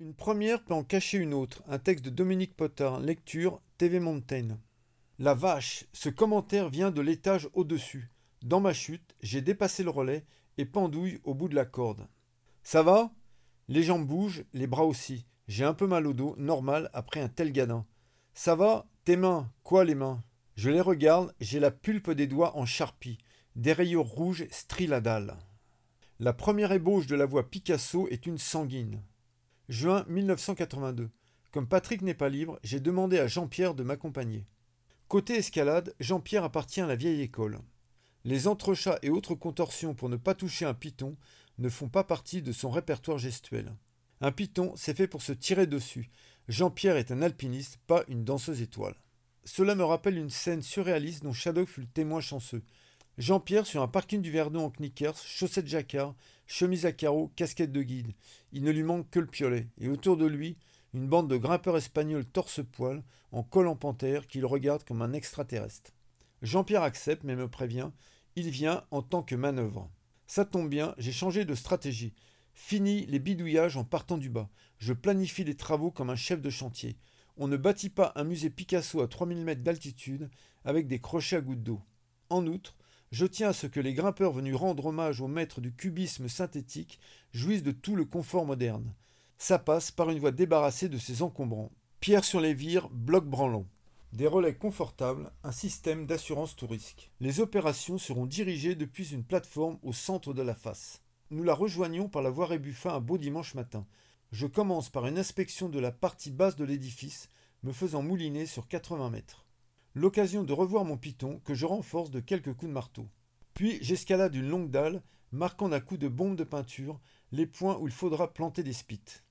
Une première peut en cacher une autre. Un texte de Dominique Potard, lecture TV Montaigne. La vache, ce commentaire vient de l'étage au-dessus. Dans ma chute, j'ai dépassé le relais et pendouille au bout de la corde. Ça va? Les jambes bougent, les bras aussi. J'ai un peu mal au dos, normal après un tel gadin. Ça va? Tes mains? Quoi les mains? Je les regarde, j'ai la pulpe des doigts en charpie, des rayures rouges strient la dalle. La première ébauche de la voix Picasso est une sanguine. Juin 1982. Comme Patrick n'est pas libre, j'ai demandé à Jean-Pierre de m'accompagner. Côté escalade, Jean-Pierre appartient à la vieille école. Les entrechats et autres contorsions pour ne pas toucher un python ne font pas partie de son répertoire gestuel. Un python, c'est fait pour se tirer dessus. Jean-Pierre est un alpiniste, pas une danseuse étoile. Cela me rappelle une scène surréaliste dont Shadow fut le témoin chanceux. Jean-Pierre sur un parking du Verdon en knickers, chaussettes jacquard, chemise à carreaux, casquette de guide. Il ne lui manque que le piolet. Et autour de lui, une bande de grimpeurs espagnols torse-poil, en col en panthère, qui le regardent comme un extraterrestre. Jean-Pierre accepte, mais me prévient. Il vient en tant que manœuvre. Ça tombe bien, j'ai changé de stratégie. Fini les bidouillages en partant du bas. Je planifie les travaux comme un chef de chantier. On ne bâtit pas un musée Picasso à 3000 mètres d'altitude avec des crochets à gouttes d'eau. En outre, je tiens à ce que les grimpeurs venus rendre hommage au maître du cubisme synthétique jouissent de tout le confort moderne. Ça passe par une voie débarrassée de ses encombrants. Pierre sur les vires, bloc branlant. Des relais confortables, un système d'assurance tout risque. Les opérations seront dirigées depuis une plateforme au centre de la face. Nous la rejoignons par la voie Rébuffin un beau dimanche matin. Je commence par une inspection de la partie basse de l'édifice, me faisant mouliner sur 80 mètres l'occasion de revoir mon piton que je renforce de quelques coups de marteau. Puis j'escalade une longue dalle, marquant d'un coup de bombe de peinture les points où il faudra planter des spites.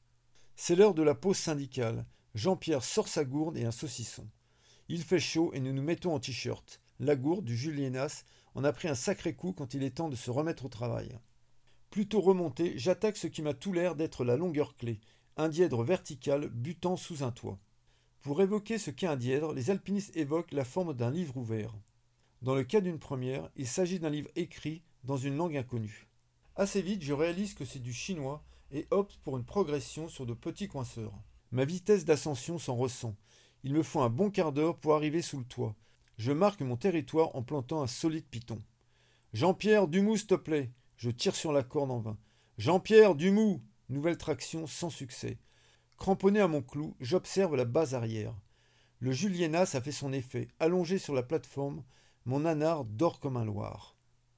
C'est l'heure de la pause syndicale. Jean-Pierre sort sa gourde et un saucisson. Il fait chaud et nous nous mettons en t-shirt. La gourde du Julienas en a pris un sacré coup quand il est temps de se remettre au travail. Plutôt remonté, j'attaque ce qui m'a tout l'air d'être la longueur clé, un dièdre vertical butant sous un toit. Pour évoquer ce qu'est un dièdre, les alpinistes évoquent la forme d'un livre ouvert. Dans le cas d'une première, il s'agit d'un livre écrit dans une langue inconnue. Assez vite, je réalise que c'est du chinois et opte pour une progression sur de petits coinceurs. Ma vitesse d'ascension s'en ressent. Il me faut un bon quart d'heure pour arriver sous le toit. Je marque mon territoire en plantant un solide piton. Jean-Pierre Dumou, s'il te plaît. Je tire sur la corde en vain. Jean-Pierre Dumou Nouvelle traction sans succès. Cramponné à mon clou, j'observe la base arrière. Le Julienas a fait son effet. Allongé sur la plateforme, mon anard dort comme un loir.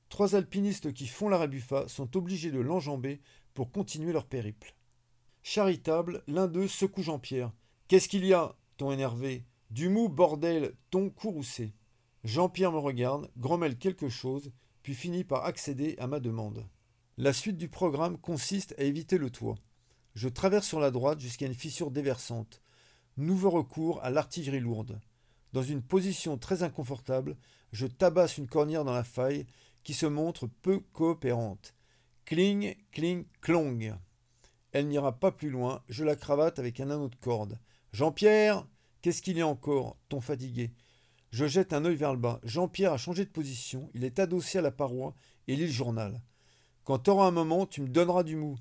Trois alpinistes qui font la rébuffa sont obligés de l'enjamber pour continuer leur périple. Charitable, l'un d'eux secoue Jean-Pierre. Qu'est-ce qu'il y a ton énervé? Du mou, bordel, ton courroucé. Jean-Pierre me regarde, grommelle quelque chose, puis finit par accéder à ma demande. La suite du programme consiste à éviter le toit. Je traverse sur la droite jusqu'à une fissure déversante. Nouveau recours à l'artillerie lourde. Dans une position très inconfortable, je tabasse une cornière dans la faille qui se montre peu coopérante. Cling, cling, clong. Elle n'ira pas plus loin, je la cravate avec un anneau de corde. Jean-Pierre Qu'est-ce qu'il y a encore? Ton fatigué. Je jette un œil vers le bas. Jean-Pierre a changé de position, il est adossé à la paroi et lit le journal. Quand t'auras un moment, tu me donneras du mou.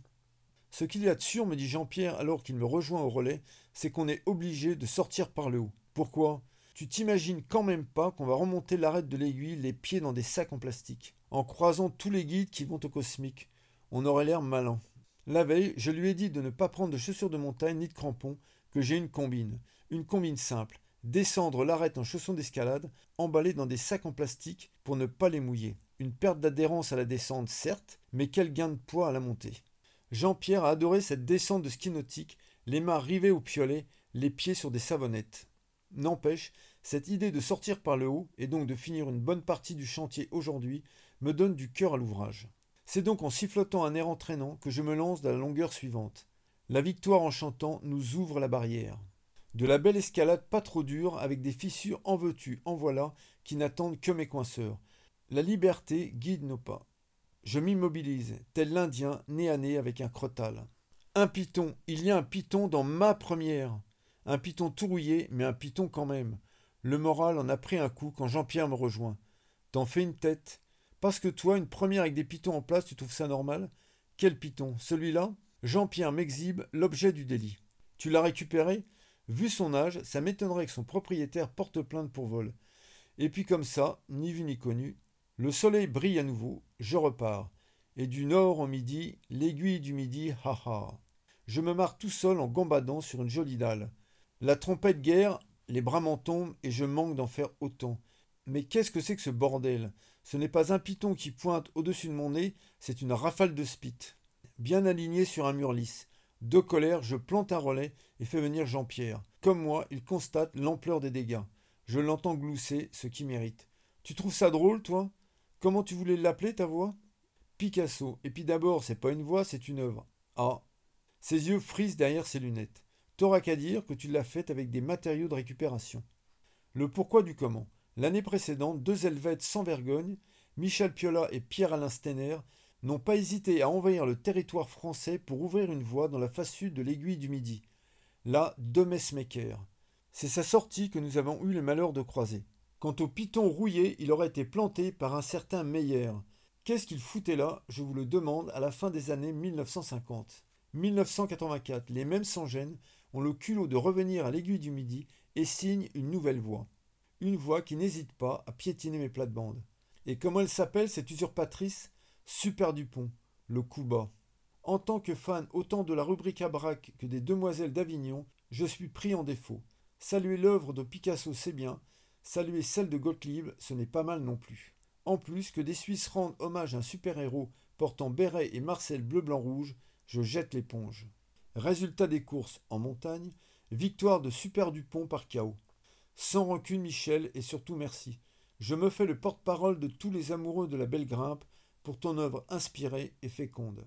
Ce qu'il y a de sûr, me dit Jean-Pierre alors qu'il me rejoint au relais, c'est qu'on est obligé de sortir par le haut. Pourquoi? Tu t'imagines quand même pas qu'on va remonter l'arête de l'aiguille les pieds dans des sacs en plastique, en croisant tous les guides qui vont au cosmique. On aurait l'air malin. La veille, je lui ai dit de ne pas prendre de chaussures de montagne ni de crampons, que j'ai une combine. Une combine simple. Descendre l'arête en chaussons d'escalade, emballée dans des sacs en plastique pour ne pas les mouiller. Une perte d'adhérence à la descente, certes, mais quel gain de poids à la montée. Jean-Pierre a adoré cette descente de ski nautique, les mains rivées au piolet, les pieds sur des savonnettes. N'empêche, cette idée de sortir par le haut, et donc de finir une bonne partie du chantier aujourd'hui, me donne du cœur à l'ouvrage. C'est donc en sifflotant un air entraînant que je me lance dans la longueur suivante. La victoire en chantant nous ouvre la barrière. De la belle escalade pas trop dure, avec des fissures en en voilà, qui n'attendent que mes coinceurs. La liberté guide nos pas. Je m'immobilise, tel l'Indien né à nez avec un crotal. Un python, il y a un python dans ma première. Un python tout rouillé, mais un python quand même. Le moral en a pris un coup quand Jean-Pierre me rejoint. T'en fais une tête. Parce que toi, une première avec des pythons en place, tu trouves ça normal? Quel python Celui-là? Jean-Pierre m'exhibe l'objet du délit. Tu l'as récupéré? Vu son âge, ça m'étonnerait que son propriétaire porte plainte pour vol. Et puis comme ça, ni vu ni connu, le soleil brille à nouveau, je repars. Et du nord au midi, l'aiguille du midi, ha ha. Je me marre tout seul en gambadant sur une jolie dalle. La trompette guerre, les bras m'en tombent et je manque d'en faire autant. Mais qu'est-ce que c'est que ce bordel? Ce n'est pas un piton qui pointe au-dessus de mon nez, c'est une rafale de spit. Bien aligné sur un mur lisse. De colère, je plante un relais et fais venir Jean-Pierre. Comme moi, il constate l'ampleur des dégâts. Je l'entends glousser, ce qui mérite. Tu trouves ça drôle, toi? Comment tu voulais l'appeler, ta voix? Picasso. Et puis d'abord, c'est pas une voix, c'est une œuvre. Ah Ses yeux frisent derrière ses lunettes. T'auras qu'à dire que tu l'as faite avec des matériaux de récupération. Le pourquoi du comment. L'année précédente, deux Helvètes sans vergogne, Michel Piola et Pierre-Alain Stener, n'ont pas hésité à envahir le territoire français pour ouvrir une voie dans la face sud de l'aiguille du Midi. Là, deux messmakers. C'est sa sortie que nous avons eu le malheur de croiser. Quant au piton rouillé, il aurait été planté par un certain Meyer. Qu'est-ce qu'il foutait là, je vous le demande, à la fin des années 1950 1984, les mêmes sans gêne ont le culot de revenir à l'aiguille du Midi et signent une nouvelle voie. Une voie qui n'hésite pas à piétiner mes plates-bandes. Et comment elle s'appelle, cette usurpatrice? Super Dupont, le coup bas. En tant que fan autant de la rubrique à braque que des Demoiselles d'Avignon, je suis pris en défaut. Saluer l'œuvre de Picasso, c'est bien. Saluer celle de Gottlieb, ce n'est pas mal non plus. En plus que des Suisses rendent hommage à un super-héros portant béret et Marcel bleu-blanc-rouge, je jette l'éponge. Résultat des courses en montagne, victoire de Super Dupont par chaos. Sans rancune, Michel, et surtout merci. Je me fais le porte-parole de tous les amoureux de la belle grimpe pour ton œuvre inspirée et féconde.